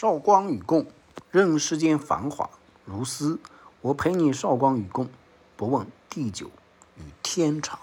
韶光与共任世间繁华。如斯我陪你韶光与共不问地久与天长。